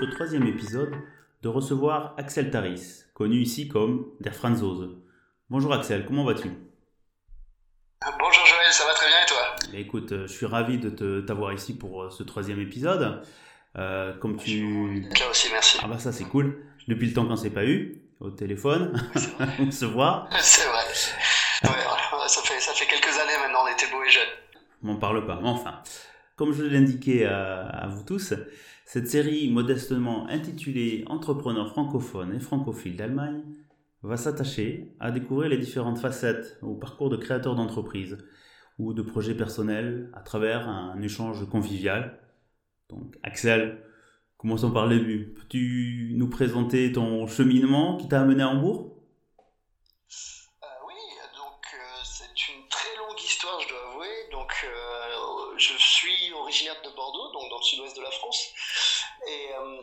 ce troisième épisode de recevoir Axel Taris, connu ici comme Der Franzose. Bonjour Axel, comment vas-tu? Bonjour Joël, ça va très bien et toi? Écoute, euh, je suis ravi de t'avoir ici pour euh, ce troisième épisode. Euh, comme tu... Là aussi, merci. Ah bah ça c'est cool. Depuis le temps qu'on s'est pas eu, au téléphone, on se voit. C'est vrai. Ouais, ça, fait, ça fait quelques années maintenant, on était beaux et jeunes. M'en parle pas, mais enfin. Comme je l'ai indiqué à, à, vous tous, cette série modestement intitulée Entrepreneurs francophones et francophiles d'Allemagne va s'attacher à découvrir les différentes facettes au parcours de créateurs d'entreprises ou de projets personnels à travers un échange convivial. Donc Axel, commençons par le début. Peux-tu nous présenter ton cheminement qui t'a amené à Hambourg? De Bordeaux, donc dans le sud-ouest de la France. Et euh,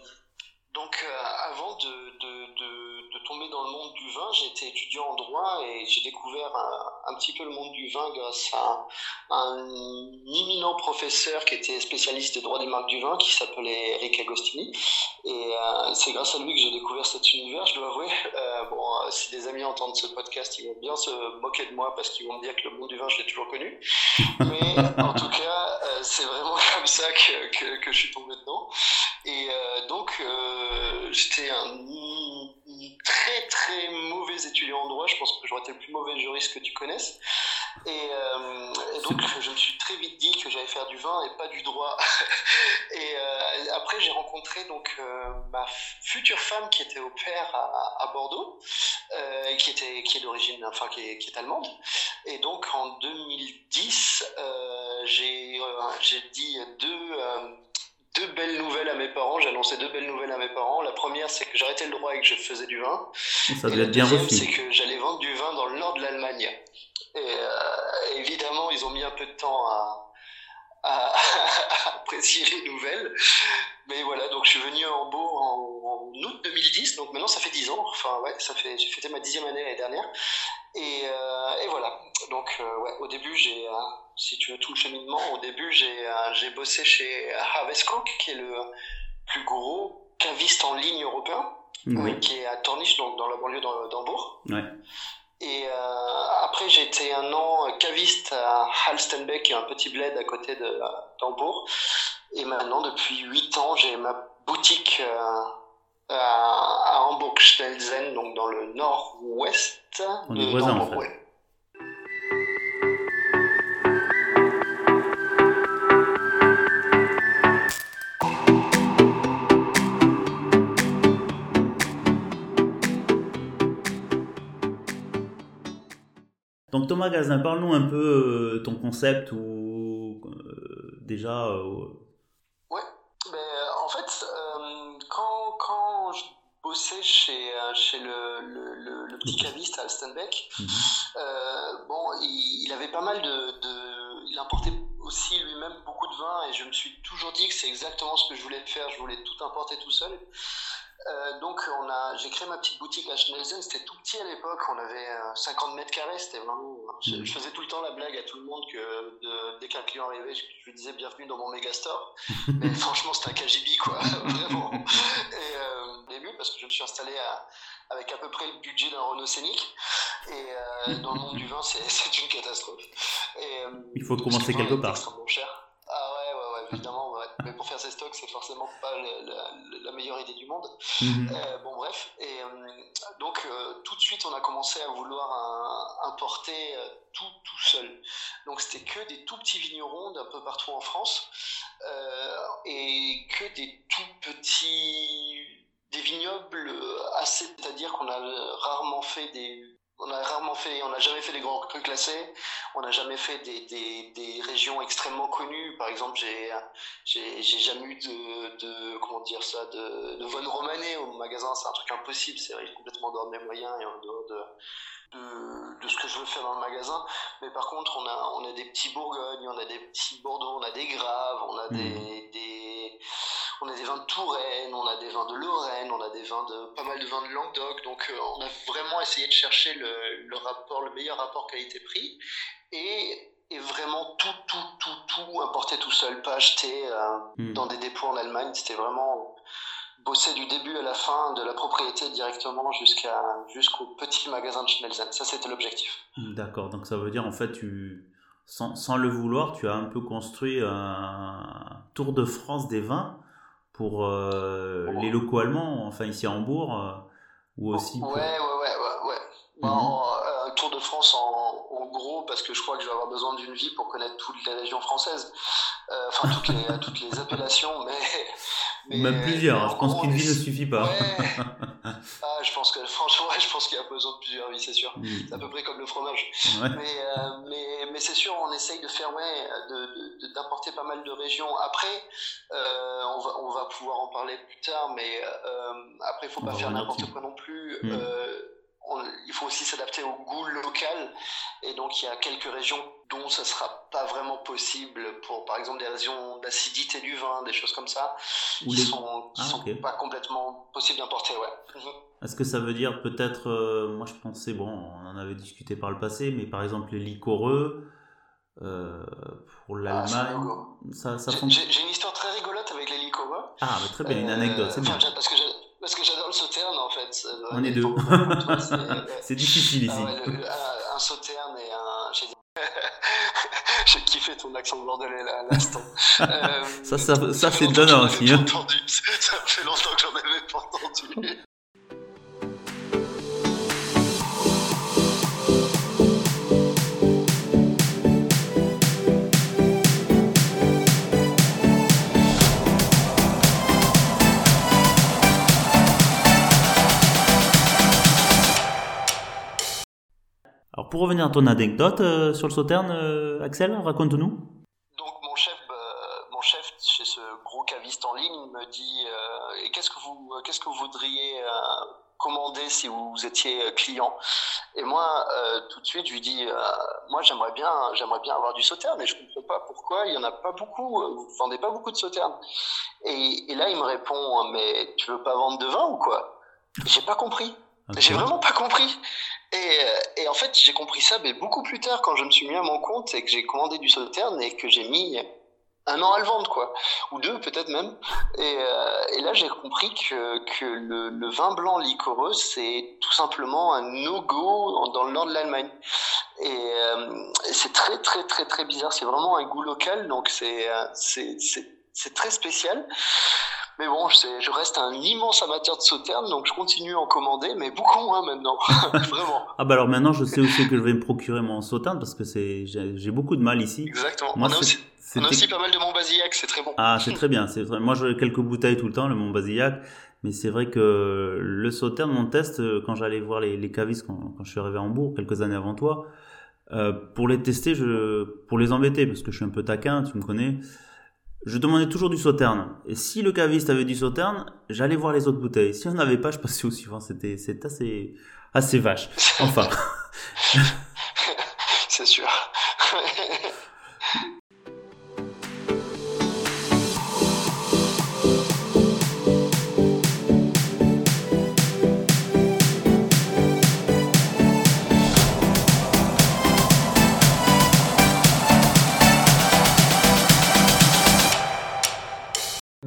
donc avant de, de, de, de, tomber dans le monde du vin, j'étais étudiant en droit et j'ai découvert un, un, petit peu le monde du vin grâce à un imminent professeur qui était spécialiste des droits des marques du vin qui s'appelait Eric Agostini. Et euh, c'est grâce à lui que j'ai découvert cet univers, je dois avouer. Euh, bon, euh, si des amis entendent ce podcast, ils vont bien se moquer de moi parce qu'ils vont me dire que le monde du vin, je l'ai toujours connu. Mais en tout cas, euh, c'est vraiment comme ça que, que, que, je suis tombé dedans. Et donc, j'étais un très très mauvais étudiant en droit. Je pense que j'aurais été le plus mauvais juriste que tu connaisses. Et, euh, donc, je me suis très vite dit que j'allais faire du vin et pas du droit. et euh, après, j'ai rencontré donc euh, ma future femme qui était au père à, Bordeaux, qui était qui est d'origine, enfin qui est, qui est, allemande. Et donc, en 2010, j'ai j'ai dit deux deux belles nouvelles à mes parents. J'ai annoncé deux belles nouvelles à mes parents. La première, c'est que j'arrêtais le droit et que je faisais du vin. Ça la être bien deuxième, reçu. c'est que j'allais vendre du vin dans le nord de l'Allemagne. Et euh, évidemment, ils ont mis un peu de temps à, à, à, apprécier les nouvelles. Mais voilà, donc je suis venu à Hambourg en, en, août 2010, donc maintenant ça fait 10 ans. Enfin, ouais, ça fait, j'ai fêté ma dixième année l'année dernière. Et, euh, et, voilà. Donc, euh, ouais, au début, j'ai, euh, si tu veux tout le cheminement, au début, j'ai, j'ai bossé chez Havescook, qui est le plus gros caviste en ligne européen, qui est à Tornisch, donc dans la banlieue d'Hambourg. Ouais. Et euh, après, j'ai été un an caviste à Halstenbeck, qui est un petit bled à côté de d'Hambourg. Et maintenant, depuis 8 ans, j'ai ma boutique euh, à, à Hamburg-Stelzen, donc dans le nord-ouest On de est voisins en fait. Donc ton magasin, parle-nous un peu euh, ton concept ou euh, déjà. Euh... Ouais, mais en fait, euh, quand, quand je bossais chez, chez le, le, le, le petit caviste à Alstenbeck, Mhm. mm -hmm. bon, il, il, avait pas mal de, de il importait aussi lui-même beaucoup de vin et je me suis toujours dit que c'est exactement ce que je voulais faire. Je voulais tout importer tout seul. Euh, donc on a, j'ai créé ma petite boutique à Schnelzen, c'était tout petit à l'époque, on avait euh, 50 mètres carrés, c'était vraiment, je, je, faisais tout le temps la blague à tout le monde que de, dès qu'un client arrivait, je, je, lui disais bienvenue dans mon méga store, mais franchement c'était un KGB quoi, vraiment. Et euh, au début parce que je me suis installé à, avec à peu près le budget d'un Renault Scénic, et euh, dans le monde du vin c'est une catastrophe. Et, Il faut commencer quelque part. extrêmement cher. Ah ouais, ouais, ouais évidemment, faire ces stocks, c'est forcément pas la, la, la, meilleure idée du monde. -hmm. euh, bon, bref, et euh, donc euh, tout de suite, on a commencé à vouloir un, importer tout, tout seul. Donc c'était que des tout petits vignerons d'un peu partout en France, et que des tout petits, des vignobles assez, c'est-à-dire qu'on a rarement fait des on a rarement fait, on n'a jamais fait des grands crus classés, on n'a jamais fait des, des, des, régions extrêmement connues. Par exemple, j'ai j'ai jamais eu de, de, comment dire ça, de, de Von Romané au magasin, c'est un truc impossible, c'est complètement dehors de mes moyens et en dehors de, de, de, ce que je veux faire dans le magasin. Mais par contre, on a, on a des petits Bourgognes, on a des petits Bordeaux, on a des Graves, on a des, Mhm. des on a des vins de Touraine, on a des vins de Lorraine, on a des vins de pas mal de vins de Languedoc. Donc euh, on a vraiment essayé de chercher le, le rapport, le meilleur rapport qualité-prix et, et, vraiment tout, tout, tout, tout importer tout seul, pas acheter euh, Mhm. dans des dépôts en Allemagne. C'était vraiment bosser du début à la fin de la propriété directement jusqu'à jusqu'au petit magasin de Schnelzen. Ça, c'était l'objectif. D'accord. Donc ça veut dire en fait tu sans, sans, le vouloir, tu as un peu construit un tour de France des vins pour euh, les locaux allemands, enfin ici à Hambourg, euh, ou aussi. Ouais, ouais, ouais, ouais. ouais. Mhm. un tour de France en, gros, parce que je crois que je vais avoir besoin d'une vie pour connaître toutes les régions françaises, euh, enfin toutes les, toutes les appellations, mais, mais même plusieurs. Hein. Je pense qu'une vie ne suffit pas. Ouais. ah, je pense que franchement, je pense qu'il y a besoin de plusieurs vies, c'est sûr. Mm. C'est à peu près comme le fromage. Ouais. Mais, euh, mais, mais c'est sûr, on essaye de faire ouais, d'importer pas mal de régions. Après, euh, on, va, on va pouvoir en parler plus tard, mais après, il faut on pas faire n'importe quoi non plus. Mm. On, il faut aussi s'adapter au goût local. Et donc, il y a quelques régions dont ça sera pas vraiment possible pour, par exemple, des régions d'acidité du vin, des choses comme ça, qui les... sont, qui ah, sont okay. pas complètement possibles d'importer, ouais. Mhm. Est-ce que ça veut dire peut-être, euh, moi je pensais, bon, on en avait discuté par le passé, mais par exemple les liquoreux, euh, pour ah, l'Allemagne, ah, ça, ça fonctionne. J'ai une histoire très rigolote avec les liquoreux. Ah, mais très bien, une anecdote, c'est bien. Parce que j'adore le sauterne en fait. On est deux. c'est difficile ici. Ah ouais, le, un, un sauterne et un. J'ai kiffé ton accent bordelais là à l'instant. euh, ça, ça, ça c'est donnant aussi. Hein. Ça fait longtemps que j'en avais pas entendu. Pour revenir à ton anecdote euh, sur le Sauterne, euh, Axel, raconte-nous. Donc mon chef, euh, mon chef chez ce gros caviste en ligne me dit euh, qu'est-ce que vous qu'est-ce que vous voudriez commander si vous étiez client? Et moi tout de suite je lui dis moi j'aimerais bien j'aimerais bien avoir du Sauterne et je comprends pas pourquoi il y en a pas beaucoup vous vendez pas beaucoup de Sauterne. Et, et là il me répond mais tu veux pas vendre de vin ou quoi? J'ai pas compris. Okay. J'ai vraiment pas compris. Et, euh, et en fait, j'ai compris ça mais beaucoup plus tard quand je me suis mis à mon compte et que j'ai commandé du Sauterne et que j'ai mis un an à le vendre, quoi, ou deux peut-être même. Et, euh, et là, j'ai compris que, que le, le, vin blanc liquoreux, c'est tout simplement un no-go dans le nord de l'Allemagne. Et euh, c'est très très très très bizarre. C'est vraiment un goût local, donc c'est euh, c'est très spécial. Mais bon, je, reste un immense amateur de sauterne, donc je continue à en commander, mais beaucoup moins maintenant, vraiment. Ah bah alors maintenant, je sais aussi que je vais me procurer mon sauterne parce que c'est j'ai beaucoup de mal ici. Exactement. Moi, on, a aussi, on, a aussi, pas mal de Montbazillac, c'est très bon. Ah, c'est très bien. C'est moi, j'ai quelques bouteilles tout le temps, le Montbazillac. Mais c'est vrai que le sauterne, mon test, quand j'allais voir les, les cavistes quand, quand, je suis arrivé à Hambourg, quelques années avant toi, euh, pour les tester, je, pour les embêter, parce que je suis un peu taquin, tu me connais, je demandais toujours du sauterne. Et si le caviste avait du sauterne, j'allais voir les autres bouteilles. Si on n'avait pas, je passais au suivant. C'était, c'est assez, assez vache. Enfin. c'est sûr.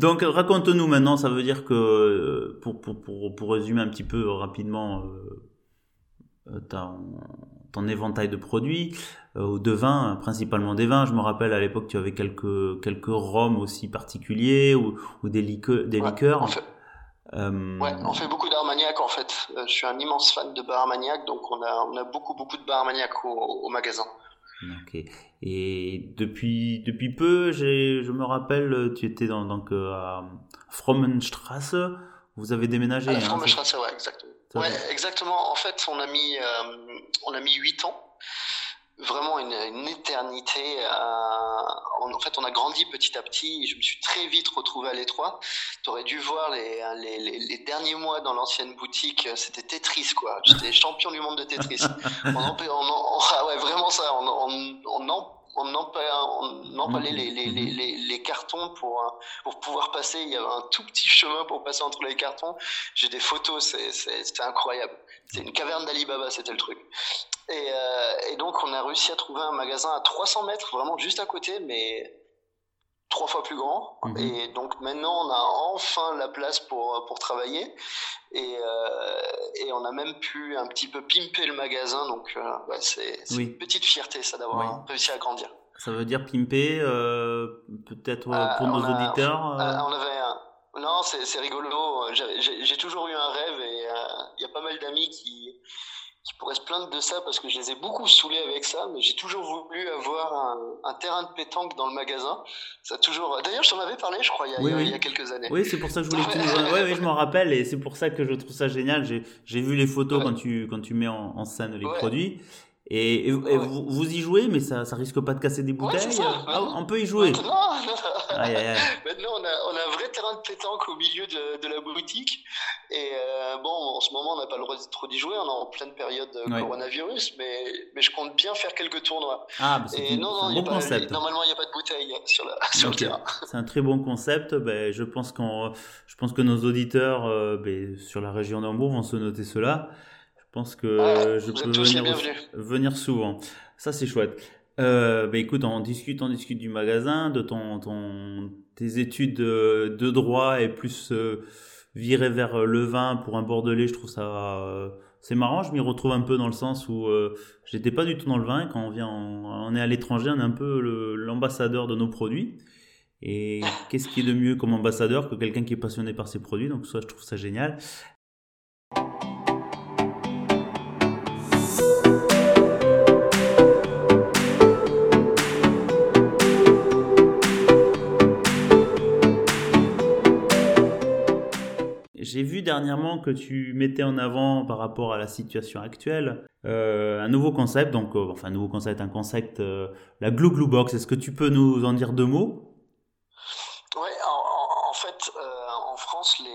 Donc raconte-nous maintenant, ça veut dire que, euh, pour, pour, pour, pour résumer un petit peu rapidement euh, euh ton, ton, éventail de produits, euh, de vins, principalement des vins, je me rappelle à l'époque tu avais quelques, quelques rhums aussi particuliers ou, ou des, liqueurs, des ouais, liqueurs. On fait, euh... ouais, on fait beaucoup d'Armagnac en fait. je suis un immense fan de bar Armagnac, donc on a, on a beaucoup beaucoup de bar Armagnac au, au magasin. Ok. Et depuis depuis peu, je me rappelle, tu étais dans, donc euh, à Frommenstrasse. Vous avez déménagé. À hein, Frommenstrasse, ouais, exactement. Ouais, exactement. En fait, on a mis euh, on a mis huit ans vraiment une, une éternité. Euh, en fait, on a grandi petit à petit. Je me suis très vite retrouvé à l'étroit. Tu aurais dû voir les, les, les, les derniers mois dans l'ancienne boutique. C'était Tetris, quoi. J'étais champion du monde de Tetris. on, en, on, ah ouais, vraiment ça. On, on, on en on, empalait les, les, les, les, cartons pour, pour pouvoir passer. Il y avait un tout petit chemin pour passer entre les cartons. J'ai des photos, c'est incroyable. C'est une caverne d'Alibaba, c'était le truc. Et, euh, et, donc, on a réussi à trouver un magasin à 300 mètres, vraiment juste à côté, mais trois fois plus grand. Mhm. Et donc maintenant, on a enfin la place pour, pour travailler. Et, euh, et on a même pu un petit peu pimper le magasin. Donc euh, ouais, c'est Oui. une petite fierté, ça, d'avoir réussi à grandir. Ça veut dire pimper, euh, peut-être euh, pour nos a- auditeurs. euh, on avait un... Non, c'est rigolo. J'ai- toujours eu un rêve et euh, il y a pas mal d'amis qui, qui pourraient se plaindre de ça parce que je les ai beaucoup saoulés avec ça, mais j'ai toujours voulu avoir un, un terrain de pétanque dans le magasin. Ça a toujours. D'ailleurs, je t'en avais parlé, je crois, il y a, Oui, il y a- oui. il y a quelques années. Oui, c'est pour ça que je voulais que. Ouais, oui, je m'en rappelle et c'est pour ça que je trouve ça génial. J'ai, j'ai vu les photos Ouais. quand tu, quand tu mets en, en scène les Ouais. produits. Et, et- et Ouais. vous, vous y jouez, mais ça, ça risque pas de casser des Ouais, bouteilles c'est ça. Ah, On peut y jouer. Maintenant, Aïe, aïe, maintenant on, a, on a un vrai terrain de pétanque au milieu de, de la boutique. Et euh, bon, en ce moment, on n'a pas le droit de trop d'y jouer. On est en pleine période de Ouais. coronavirus, mais, mais je compte bien faire quelques tournois. Ah, bah, c'est, non, non, un bon pas- concept. normalement, il n'y a pas de bouteille sur, la, sur le terrain. C'est un très bon concept. Ben, je pense qu'on, je pense que nos auditeurs euh, ben, sur la région d'Hambourg vont se noter cela. Je pense que Ah, je peux venir, venir souvent. Ça, c'est chouette. Euh, ben, écoute, on discute, on discute du magasin, de ton, ton, tes études de, de droit et plus euh, virer vers euh, le vin pour un bordelais. Je trouve ça, euh, c'est marrant. Je m'y retrouve un peu dans le sens où euh, j'étais pas du tout dans le vin. Quand on vient, en- on est à l'étranger, on est un peu l'ambassadeur de nos produits. Et qu'est-ce qui est de mieux comme ambassadeur que quelqu'un qui est passionné par ses produits? Donc ça, je trouve ça génial. J'ai vu dernièrement que tu mettais en avant par rapport à la situation actuelle euh, un nouveau concept, donc euh, enfin nouveau concept, un concept, euh, la Glue Glue Box. Est-ce que tu peux nous en dire deux mots? Ouais, en, fait, en France, il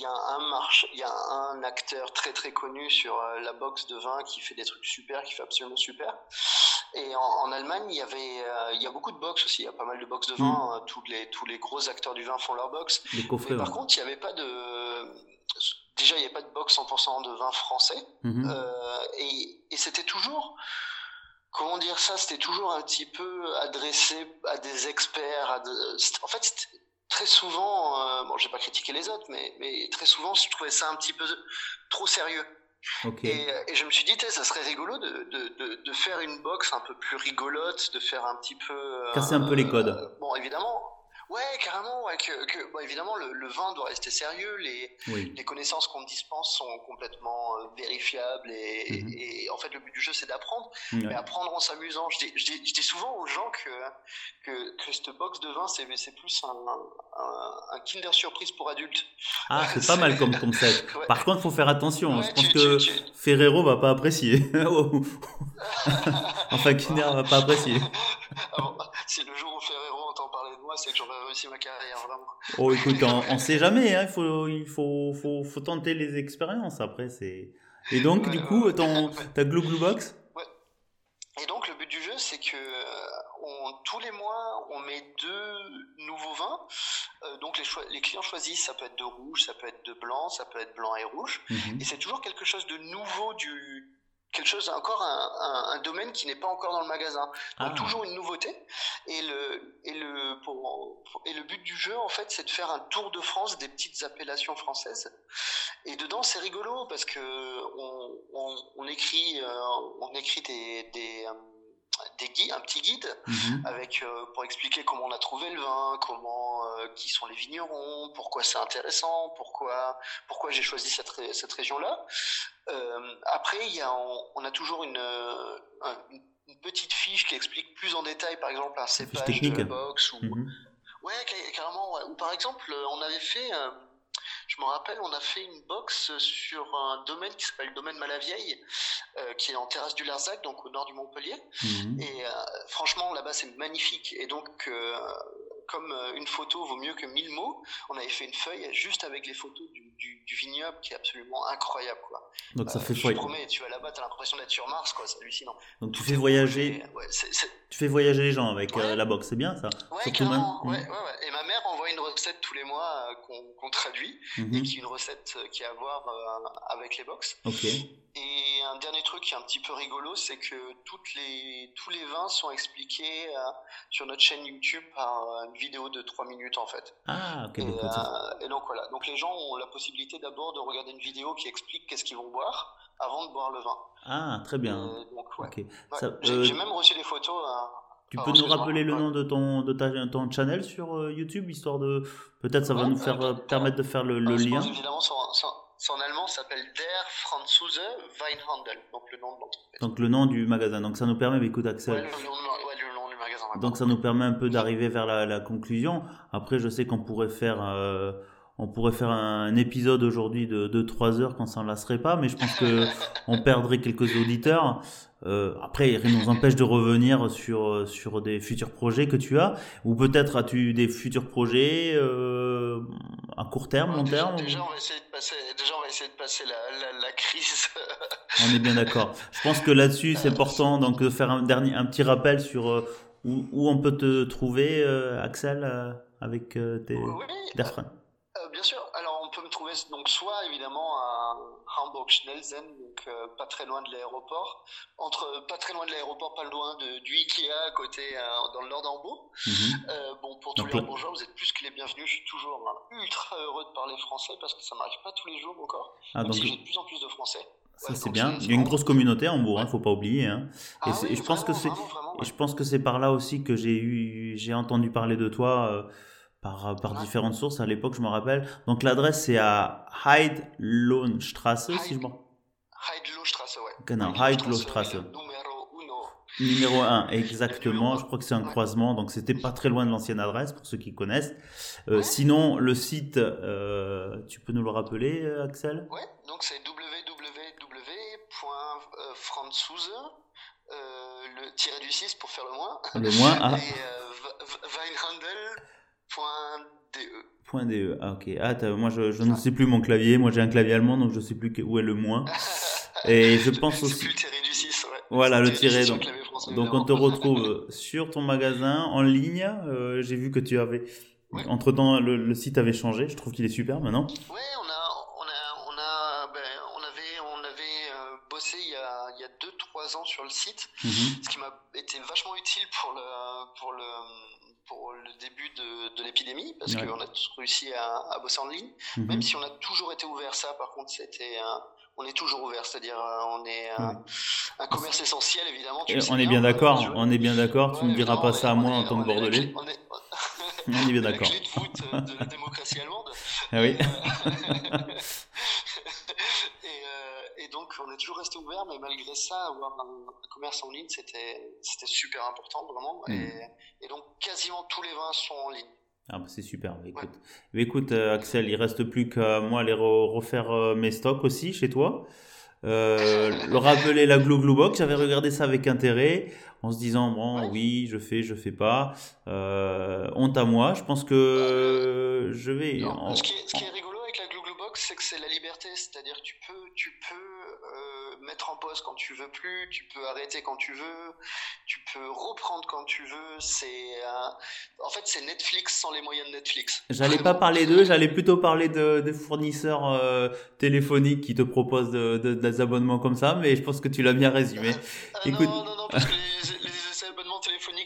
y a un marché, il y a un acteur très très connu sur la box de vin qui fait des trucs super, qui fait absolument super. Et en, en Allemagne, il y avait, euh, il y a beaucoup de box aussi. Il y a pas mal de box de vin. euh, tous les tous les gros acteurs du vin font leur box. Mais par contre, il n'y avait pas de, déjà, il n'y avait pas de box 100% de vin français. Mhm. Euh, et et c'était toujours, comment dire ça, c'était toujours un petit peu adressé à des experts. À de- c'était- en fait, très souvent, euh, bon, j'ai pas critiqué les autres, mais, mais très souvent, je trouvais ça un petit peu trop sérieux. Ok. Et, euh, et je me suis dit, ça serait rigolo de, de, de, de faire une box un peu plus rigolote, de faire un petit peu. euh, Casser un peu les codes. euh, bon, évidemment. Ouais, carrément, ouais, que, que, bon, évidemment, le, le vin doit rester sérieux, les, Oui. les connaissances qu'on dispense sont complètement euh, vérifiables et, Mhm. et en fait le but du jeu c'est d'apprendre, mais apprendre en s'amusant. Je dis, je, dis, je dis souvent aux gens que, que, que cette box de vin c'est, c'est plus un, un, un Kinder Surprise pour adultes. Ah, c'est pas mal comme concept. Ouais. Par contre, faut faire attention. Ouais, Je pense tu- que tu- tu- Ferrero va pas apprécier. enfin, Kinder va pas apprécier. Ah bon, si le jour où Ferrero moi, c'est que j'aurais réussi ma carrière, vraiment. Oh, écoute, on, on sait jamais. Hein. Il faut, il faut, faut, faut tenter les expériences. Après, c'est. Et donc, Ouais, du coup, ton, ta Glue Glue Box? Et donc le but du jeu, c'est que euh, on, tous les mois, on met deux nouveaux vins. Euh, donc les clients choisissent, ça peut être de rouge, ça peut être de blanc, ça peut être blanc et rouge. Mhm. Et c'est toujours quelque chose de nouveau, du quelque chose encore un, un, un domaine qui n'est pas encore dans le magasin. Donc Ah. toujours une nouveauté. Et le et le pour, et le but du jeu en fait, c'est de faire un tour de France des petites appellations françaises. Et dedans, c'est rigolo parce que on, on, on écrit euh, on écrit des des euh, des guides, un petit guide Mhm. avec euh, pour expliquer comment on a trouvé le vin, comment euh, qui sont les vignerons, pourquoi c'est intéressant, pourquoi pourquoi j'ai choisi cette ré- cette région là. Euh, après il y a on, on a toujours une, un- une une petite fiche qui explique plus en détail par exemple un cépage de box ou Mhm. ouais ca- carrément ouais. ou par exemple on avait fait je me rappelle, on a fait une box sur un domaine qui s'appelle le domaine Malavieille, euh, qui est en terrasse du Larzac, donc au nord du Montpellier. Mhm. Et euh, franchement, là-bas, c'est magnifique. Et donc, euh, comme euh, une photo vaut mieux que mille mots, on avait fait une feuille juste avec les photos du, du, du vignoble qui est absolument incroyable. Quoi. Donc, ça Euh, fait je te promets, tu vas là-bas, t'as l'impression d'être sur Mars, quoi. C'est hallucinant. Donc, tu fais voyager, tu fais voyager les gens avec euh, Ouais. la box. C'est bien ça. ouais, carrément. même- ouais. Et ma mère envoie une recette tous les mois qu'on traduit Mhm. et qui est une recette qui a à voir avec les box. Ok. Et un dernier truc qui est un petit peu rigolo, c'est que toutes les, tous les vins sont expliqués sur notre chaîne YouTube par une vidéo de 3 minutes en fait. Ah, ok. Et, donc, euh, et donc voilà, donc les gens ont la possibilité d'abord de regarder une vidéo qui explique qu'est-ce qu'ils vont boire avant de boire le vin. Ah, très bien. Ouais. J'ai euh, j'ai même reçu des photos. euh, tu peux nous rappeler le nom de ton, de ta, ton channel sur euh, YouTube, histoire de... Peut-être ça va Ouais, nous faire euh, permettre de faire le, lien. évidemment son, son, son allemand s'appelle Der Franzose Weinhandel, donc le nom de l'entreprise. Donc le nom du magasin. Donc ça nous permet, mais écoute Axel, ouais, le donc ça nous permet un peu d'arriver vers la, la conclusion. Après, je sais qu'on pourrait faire, euh, on pourrait faire un épisode aujourd'hui de, de 3 heures ça ne lasserait pas, mais je pense que on perdrait quelques auditeurs. Euh, après, rien ne nous empêche de revenir sur, sur des futurs projets que tu as, ou peut-être as-tu des futurs projets euh, à court terme, long déjà, terme déjà, on va essayer de passer, déjà, on va essayer de passer la, la, la crise. On est bien d'accord. Je pense que là-dessus, c'est important donc de faire un dernier, un petit rappel sur où, où on peut te trouver, euh, Axel, euh, avec euh, tes oui, bien sûr. Alors, on peut me trouver donc soit évidemment à Hamburg-Schnellsen, donc pas très loin de l'aéroport, entre pas très loin de l'aéroport, pas loin de, du Ikea à côté, dans le nord d'Hambourg. Mhm. Bon, pour tous Donc les là- bourgeois, vous êtes plus que les bienvenus. Je suis toujours hein, ultra heureux de parler français parce que ça m'arrive pas tous les jours encore. Ah, Même donc si j'ai de plus en plus de français. Ça c'est bien. Il y a une grosse communauté à Hambourg, hein, faut pas oublier. Hein. Ah Et, c'est- oui, et je pense que c'est et je pense que c'est par là aussi que j'ai eu j'ai entendu parler de toi euh, par par Ouais. différentes sources à l'époque, je me rappelle. Donc l'adresse c'est à Heidlohnstrasse, si je me Heidlostrasse, ouais. Genau, Heidlostrasse, Heidlostrasse. Numéro uno. Numéro 1, exactement. Je crois que c'est un Ouais. croisement, donc c'était pas très loin de l'ancienne adresse pour ceux qui connaissent. Euh. Sinon, le site, euh, tu peux nous le rappeler, euh, Axel? Ouais, donc c'est www.franzouse, euh, le tiré du 6 pour faire le moins, Le moins ah, et euh, weinhandel.de. point .de. Ah, ok. Ah, moi, je, je ne sais plus mon clavier. Moi, j'ai un clavier allemand, donc je sais plus où est le moins. Et je pense C'est aussi. plus le tiré du 6, ouais. Voilà, le tiré, 6 sur donc- français, Donc, on te retrouve sur ton magasin en ligne. Euh, j'ai vu que tu avais. Ouais. Entre temps, le, le site avait changé. Je trouve qu'il est super maintenant. Ouais, site, Mhm. ce qui m'a été vachement utile pour le, pour le, pour le début de, de l'épidémie, parce Ouais. qu'on a tous réussi à, à bosser en ligne, Mhm. même si on a toujours été ouvert. Ça, par contre, c'était, euh, on est toujours ouvert, c'est-à-dire, euh, on est euh, Ouais. un commerce essentiel, évidemment. tu sais on est bien d'accord. euh, On est bien d'accord. Tu Ouais, ne diras évidemment, pas ça à moi en tant que on est la bordelais. On est, On est bien la d'accord. clé de voûte euh, de la démocratie allemande. Ah oui. Et, euh, et, euh, et donc, on est toujours resté ouvert, mais malgré ça, avoir un, un commerce en ligne, c'était super important, vraiment. Mm. Et, et donc, quasiment tous les vins sont en ligne. Ah bah c'est super. Bah, Écoute, Bah, écoute euh, Axel, il reste plus qu'à moi aller re- refaire euh, mes stocks aussi chez toi. Euh, le rappeler la Glou Glou Box, j'avais regardé ça avec intérêt en se disant bon Ouais. oui je fais je fais pas honte à moi je pense que je vais Non, en- ce, qui est, ce qui est rigolo avec la Glue Glue Box, c'est que c'est la liberté, c'est-à-dire tu peux, tu peux mettre en pause quand tu veux plus, tu peux arrêter quand tu veux, tu peux reprendre quand tu veux. C'est, euh, en fait, c'est Netflix sans les moyens de Netflix. J'allais pas parler d'eux, j'allais plutôt parler de, des fournisseurs euh, téléphoniques qui te proposent de, de- des abonnements comme ça, mais je pense que tu l'as bien résumé. Ah Écoute- Non, non, non, parce que les,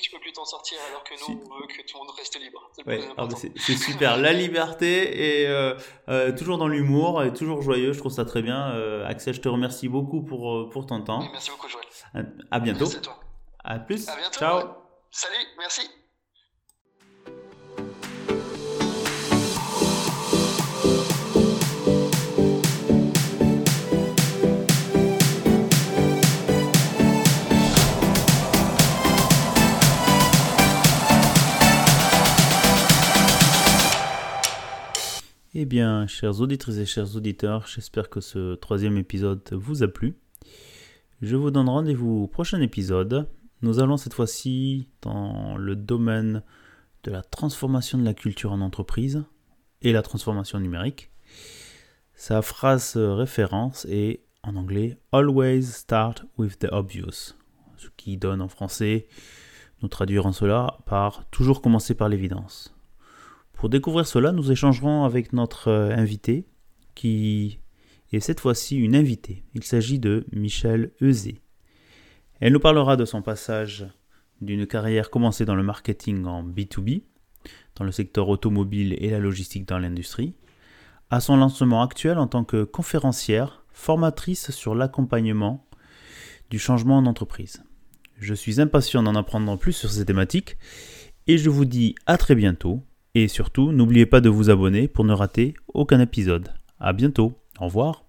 tu peux plus t'en sortir, alors que nous, Si. on veut que tout le monde reste libre. C'est Ouais, ah super. La liberté et euh, euh, toujours dans l'humour et toujours joyeux. Je trouve ça très bien. Euh, Axel, je te remercie beaucoup pour, pour ton temps. Merci beaucoup, Joël. À, à bientôt. Merci à toi. À plus. À bientôt. Ciao. ouais. Salut, merci. Eh bien, chers auditrices et chers auditeurs, j'espère que ce troisième épisode vous a plu. Je vous donne rendez-vous au prochain épisode. Nous allons cette fois-ci dans le domaine de la transformation de la culture en entreprise et la transformation numérique. Sa phrase référence est en anglais Always start with the obvious, ce qui donne en français, nous traduirons cela par toujours commencer par l'évidence. Pour découvrir cela, nous échangerons avec notre euh, invité qui et cette fois-ci une invitée. Il s'agit de Michel Euzé. Elle nous parlera de son passage d'une carrière commencée dans le marketing en B2B, dans le secteur automobile et la logistique dans l'industrie, à son lancement actuel en tant que conférencière, formatrice sur l'accompagnement du changement en entreprise. Je suis impatient d'en apprendre plus sur ces thématiques et je vous dis à très bientôt et surtout n'oubliez pas de vous abonner pour ne rater aucun épisode. A bientôt, au revoir.